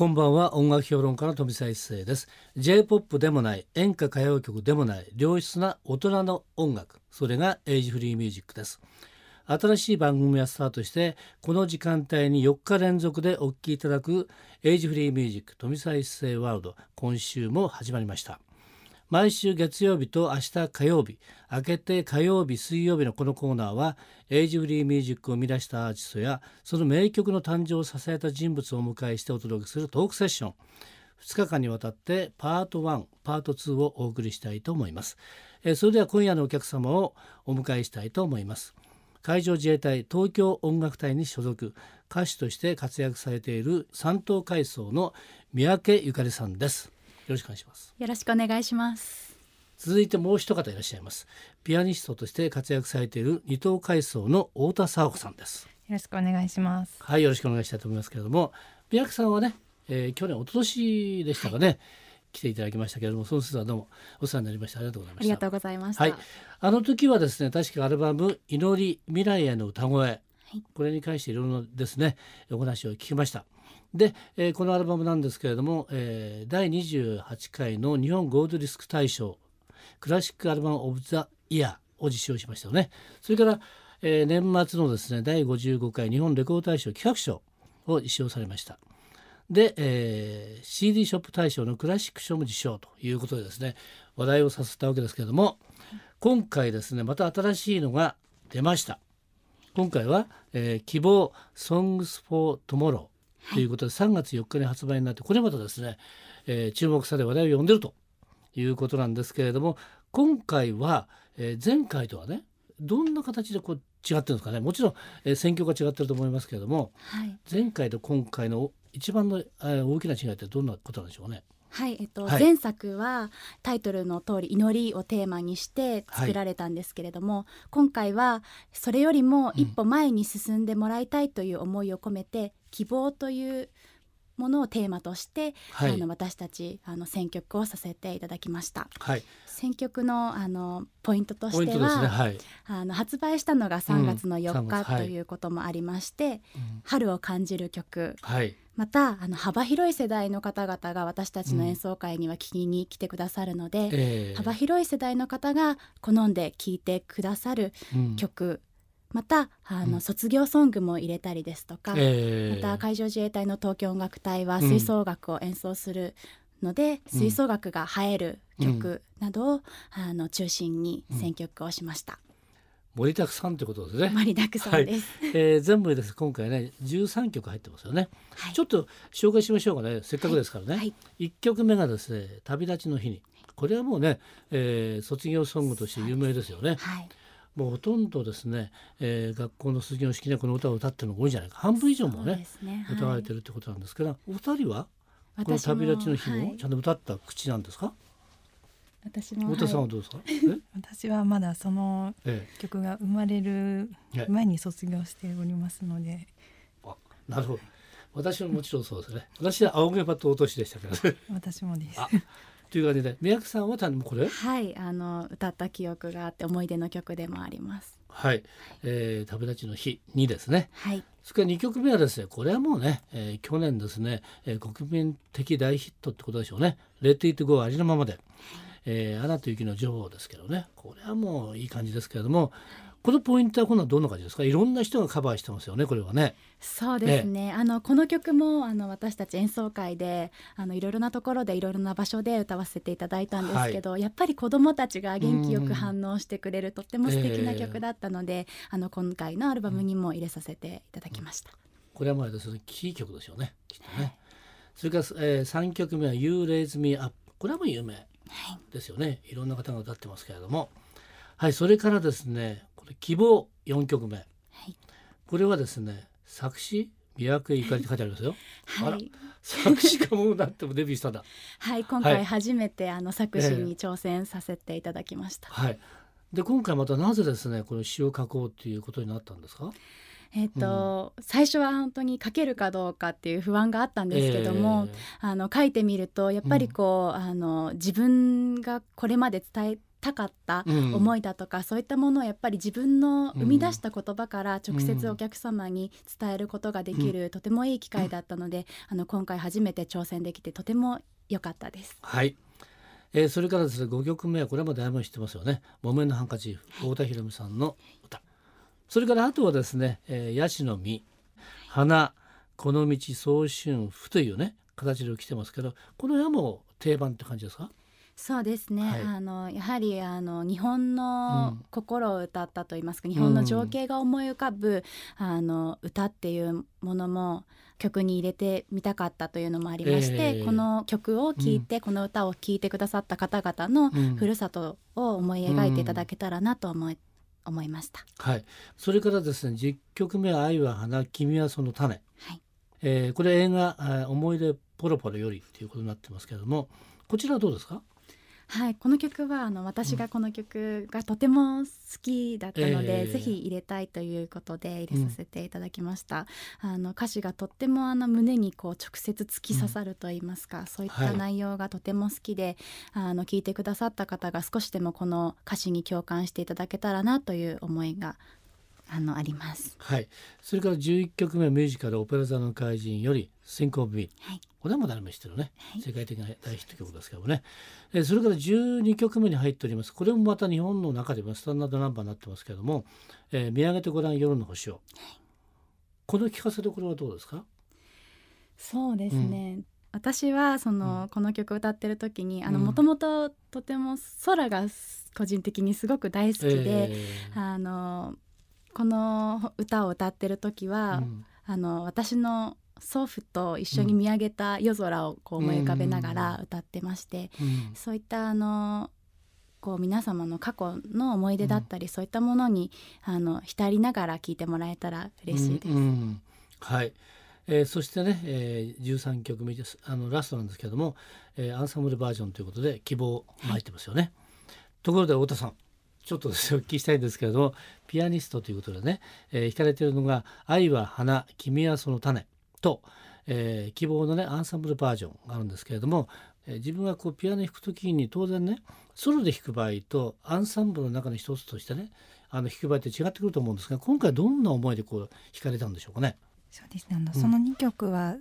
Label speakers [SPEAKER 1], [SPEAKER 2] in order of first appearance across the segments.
[SPEAKER 1] こんばんは。音楽評論家の富澤一誠です。J-POP でもない演歌歌謡曲でもない良質な大人の音楽。それがエイジフリーミュージックです。新しい番組がスタートしてこの時間帯に4日連続でお聴きいただくエイジフリーミュージック富澤一誠ワールド。今週も始まりました。毎週月曜日と明日火曜日明けて火曜日水曜日のこのコーナーはエイジフリーミュージックを生み出したアーティストやその名曲の誕生を支えた人物をお迎えしてお届けするトークセッション。2日間にわたってパート1パート2をお送りしたいと思います。えそれでは今夜のお客様をお迎えしたいと思います。海上自衛隊東京音楽隊に所属。歌手として活躍されている三等階層の三宅ゆかりさんです。ろしくお願いします。
[SPEAKER 2] よろしくお願いします。
[SPEAKER 1] 続いてもう一方いらっしゃいます。ピアニストとして活躍されている二等階層の太田沙子さんです。
[SPEAKER 3] よろしくお願いします。
[SPEAKER 1] はいよろしくお願いしたいと思いますけれども。三宅さんはね、えー、去年一昨年でしたかね、はい、来ていただきましたけれどもその説はどうもお世話になりましたありがとうございました。
[SPEAKER 2] ありがとうございました。
[SPEAKER 1] はい。あの時はですね確かアルバム祈り未来への歌声、これに関していろいろですねお話を聞きましたで、えー、このアルバムなんですけれども、えー、第28回の日本ゴールドディスク大賞クラシックアルバム・オブ・ザ・イヤーを受賞しましたよね。それから、えー、年末のですね第55回日本レコード大賞企画賞を受賞されました。で、えー、CD ショップ大賞のクラシック賞も受賞ということでですね話題をさせたわけですけれども今回ですねまた新しいのが出ました。今回は、えー、希望 Songs for Tomorrow ということで3月4日に発売になってこれまたですね、えー、注目され話題を呼んでるということなんですけれども今回は、えー、前回とはねどんな形でこう違ってるんですかねもちろん、えー、選挙が違ってると思いますけれども、はい、前回と今回の一番の、えー、大きな違いってどんなことなんでしょうね？
[SPEAKER 2] はい、えっと、はい、前作はタイトルの通り祈りをテーマにして作られたんですけれども、はい、今回はそれよりも一歩前に進んでもらいたいという思いを込めて、うん、希望というものをテーマとして、はい、あの私たちあの選曲をさせていただきました。はい、選曲のあのポイントとしては、ねはい、あの発売したのが3月の4日、うん、ということもありまして、はい、春を感じる曲、またあの幅広い世代の方々が私たちの演奏会には聴きに来てくださるので、うんえ。ー、幅広い世代の方が好んで聴いてくださる曲、またあの、卒業ソングも入れたりですとか、えー、また海上自衛隊の東京音楽隊は吹奏楽を演奏するので、うん、吹奏楽が映える曲などを、うん、あの中心に選曲をしました。
[SPEAKER 1] 盛りだくさんということですね。
[SPEAKER 2] 盛りだくさんです。
[SPEAKER 1] はい、えー、全部です。今回ね13曲入ってますよね、はい、ちょっと紹介しましょうかね。せっかくですからね。はい、1曲目がですね旅立ちの日に。これはもうね、えー、卒業ソングとして有名ですよね。はいもうほとんどですね、えー、学校の卒業式でこの歌を歌ってるのが多いんじゃないか。半分以上もね、ね。はい、歌われてるってことなんですけどお二人はこの旅立ちの日もちゃんと歌った口なんですか、
[SPEAKER 3] 私も
[SPEAKER 1] 太田さんはどうですか、
[SPEAKER 3] 私はまだその曲が生まれる前に卒業しておりますので、
[SPEAKER 1] あなるほど。私ももちろんそうですね。私は青毛羽と落としでしたけど
[SPEAKER 3] 私もです
[SPEAKER 1] という感じで。宮城さんはこれ？
[SPEAKER 2] はいあの歌った記憶があって思い出の曲でもあります。
[SPEAKER 1] はい、えー、旅立ちの日にですね。はい。それから2曲目はですね、これはもうね、えー、去年ですね、えー、国民的大ヒットってことでしょうね。レッドイットゴーありのままで、えー、アナと雪の女王ですけどね、これはもういい感じですけれども、このポイントは今度はどんな感じですか？いろんな人がカバーしてますよねこれはね。
[SPEAKER 2] そうですね、ええ、あのこの曲もあの私たち演奏会であのいろいろなところでいろいろな場所で歌わせていただいたんですけど、はい、やっぱり子どもたちが元気よく反応してくれるとっても素敵な曲だったので、えあの今回のアルバムにも入れさせていただきました、うん、
[SPEAKER 1] これはまあですねキー曲ですよねきっとね、それから、えー、3曲目は「You Raise Me Up」これはもう有名ですよね、はい、いろんな方が歌ってますけれどもはいそれからですね希望4曲目、はい、これはですね作詞三宅ゆかりって書いてありますよ。はい。作詞家もなってもデビューしたんだ。
[SPEAKER 2] はい、今回初めて、はい、あの作詞に挑戦させていただきました。
[SPEAKER 1] えー、はい。で今回またなぜですねこの詩を書こうっていうことになったんですか？
[SPEAKER 2] えーと、うん、最初は本当に書けるかどうかっていう不安があったんですけども、えー、あの書いてみるとやっぱりこう、うん、あの自分がこれまで伝えたかった思いだとか、うん、そういったものをやっぱり自分の生み出した言葉から直接お客様に伝えることができる、うん、とてもいい機会だったので、あの今回初めて挑戦できてとても良かったです。
[SPEAKER 1] はい。えー、それからですね5曲目はこれもだいぶ知ってますよね「木綿のハンカチーフ」太田裕美さんの歌。それからあとはですね「えー、ヤシの実」「花」「この道早春譜」というね形で来てますけどこの辺も定番って感じですか？
[SPEAKER 2] そうですね、はい、あのやはりあの日本の心を歌ったといいますか、うん、日本の情景が思い浮かぶ、あの歌っていうものも曲に入れてみたかったというのもありまして、えー、この曲を聴いて、うん、この歌を聴いてくださった方々のふるさとを思い描いていただけたらなと思い,、思いました。
[SPEAKER 1] はい、それからですね10曲目は「愛は花君はその種」はい。えー、これ映画「思い出ポロポロより」ということになってますけれどもこちらはどうですか？
[SPEAKER 2] はいこの曲はあの私がこの曲がとても好きだったので、うん、ぜひ入れたいということで入れさせていただきました、うん、あの歌詞がとってもあの胸にこう直接突き刺さると言いますか、うん、そういった内容がとても好きで、はい、あの聞いてくださった方が少しでもこの歌詞に共感していただけたらなという思いがあのあります。
[SPEAKER 1] はい。それから11曲目ミュージカルオペラ座の怪人より Think of Me。はい。これはも誰も知ってるね、はい、世界的な大ヒット曲ですけどもね。えそれから12曲目に入っております。これもまた日本の中でもスタンダードナンバーになってますけども、えー、見上げてごらん夜の星を。はい、この聞かせどころはどうですか？
[SPEAKER 2] そうですね。うん私はその、うん、この曲を歌ってる時にもともととても空が個人的にすごく大好きで、えー、あのこの歌を歌ってる時は、うん、あの私の祖父と一緒に見上げた夜空をこう思い浮かべながら歌ってまして、うん、そういったあのこう皆様の過去の思い出だったり、うん、そういったものにあの浸りながら聞いてもらえたら嬉しいです。
[SPEAKER 1] はい、えー、そしてね、えー、13曲目ですあのラストなんですけども、えー、アンサンブルバージョンということで希望入ってますよね。はい、ところで太田さんちょっとお聞きしたいんですけれどもピアニストということでね、えー、弾かれているのが「愛は花君はその種」と、えー、希望のねアンサンブルバージョンがあるんですけれども、えー、自分がこうピアノ弾く時に当然ねソロで弾く場合とアンサンブルの中の一つとしてねあの弾く場合って違ってくると思うんですが今回どんな思いでこう弾かれたんでしょうかね？
[SPEAKER 3] そうですね。あの、うん、その2曲は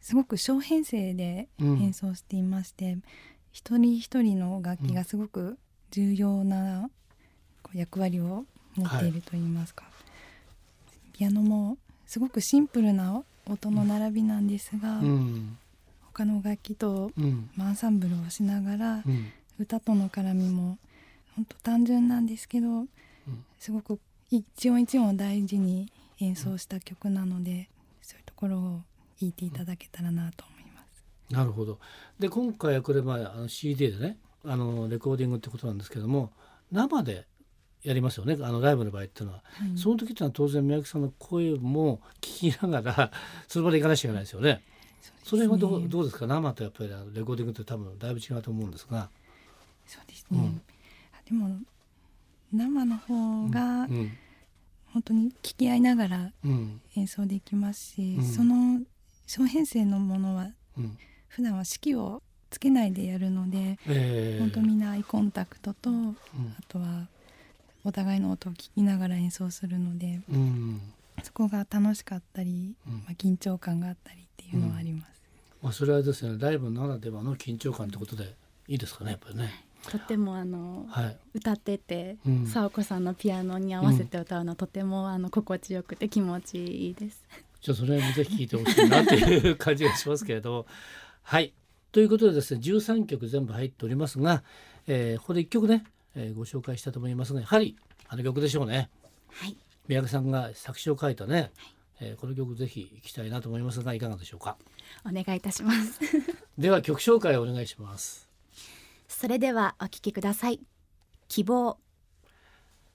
[SPEAKER 3] すごく小編成で演奏していまして、うん、一人一人の楽器がすごく重要な役割を持っているといいますか、はい、ピアノもすごくシンプルな音の並びなんですが、うん、他の楽器とアンサンブルをしながら、うん、歌との絡みも本当単純なんですけど、すごく一音一音を大事に演奏した曲なので、そういうところを弾いていただけたらなと思います。
[SPEAKER 1] なるほど。で今回はこれ、まあ、あの CD でねあのレコーディングってことなんですけども生でやりますよね。あのライブの場合っていうのは、はい、その時っていうのは当然三宅さんの声も聞きながら その場で行かなきゃいけないですよね。それはどうどうですか？生とやっぱりレコーディングって多分だいぶ違うと思うんですが。
[SPEAKER 3] そうですね、うん、でも生の方が本当に聞き合いながら演奏できますし、うん、その小編成のものは、うん、普段は指揮をつけないでやるので、えー、本当みんなアイコンタクトと、あとはお互いの音を聞きながら演奏するので、うん、そこが楽しかったり、まあ、緊張感があったりっていうのはあります。
[SPEAKER 1] まあ、それはですねライブならではの緊張感ってことでいいですかねやっぱりね。
[SPEAKER 2] とってもあの、はい、歌ってて、うん、佐和子さんのピアノに合わせて歌うのは、とてもあの心地よくて気持ちいいです。
[SPEAKER 1] じゃあそれもぜひ聴いてほしいなっていう感じがしますけれどはい。ということでですね13曲全部入っておりますが、えー、ここで1曲ねえー、ご紹介したと思いますがやはりあの曲でしょうね。はい、三宅さんが作詞を書いたね、はい、えー、この曲ぜひ聴きたいなと思いますがいかがでしょうか？
[SPEAKER 2] お願いいたします。
[SPEAKER 1] では曲紹介をお願いします。
[SPEAKER 2] それではお聴きください。希望。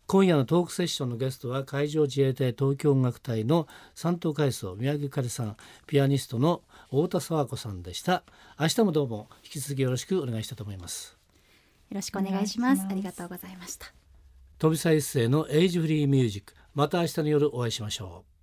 [SPEAKER 1] 今夜のトークセッションのゲストは海上自衛隊東京音楽隊の三等海曹宮城かりさんピアニストの太田沢子さんでした明日もどうも引き続きよろしくお願いしたいと思います
[SPEAKER 2] よろしくお願いします。ありがとうございました。
[SPEAKER 1] 飛び一世のエイジフリーミュージック。また明日の夜お会いしましょう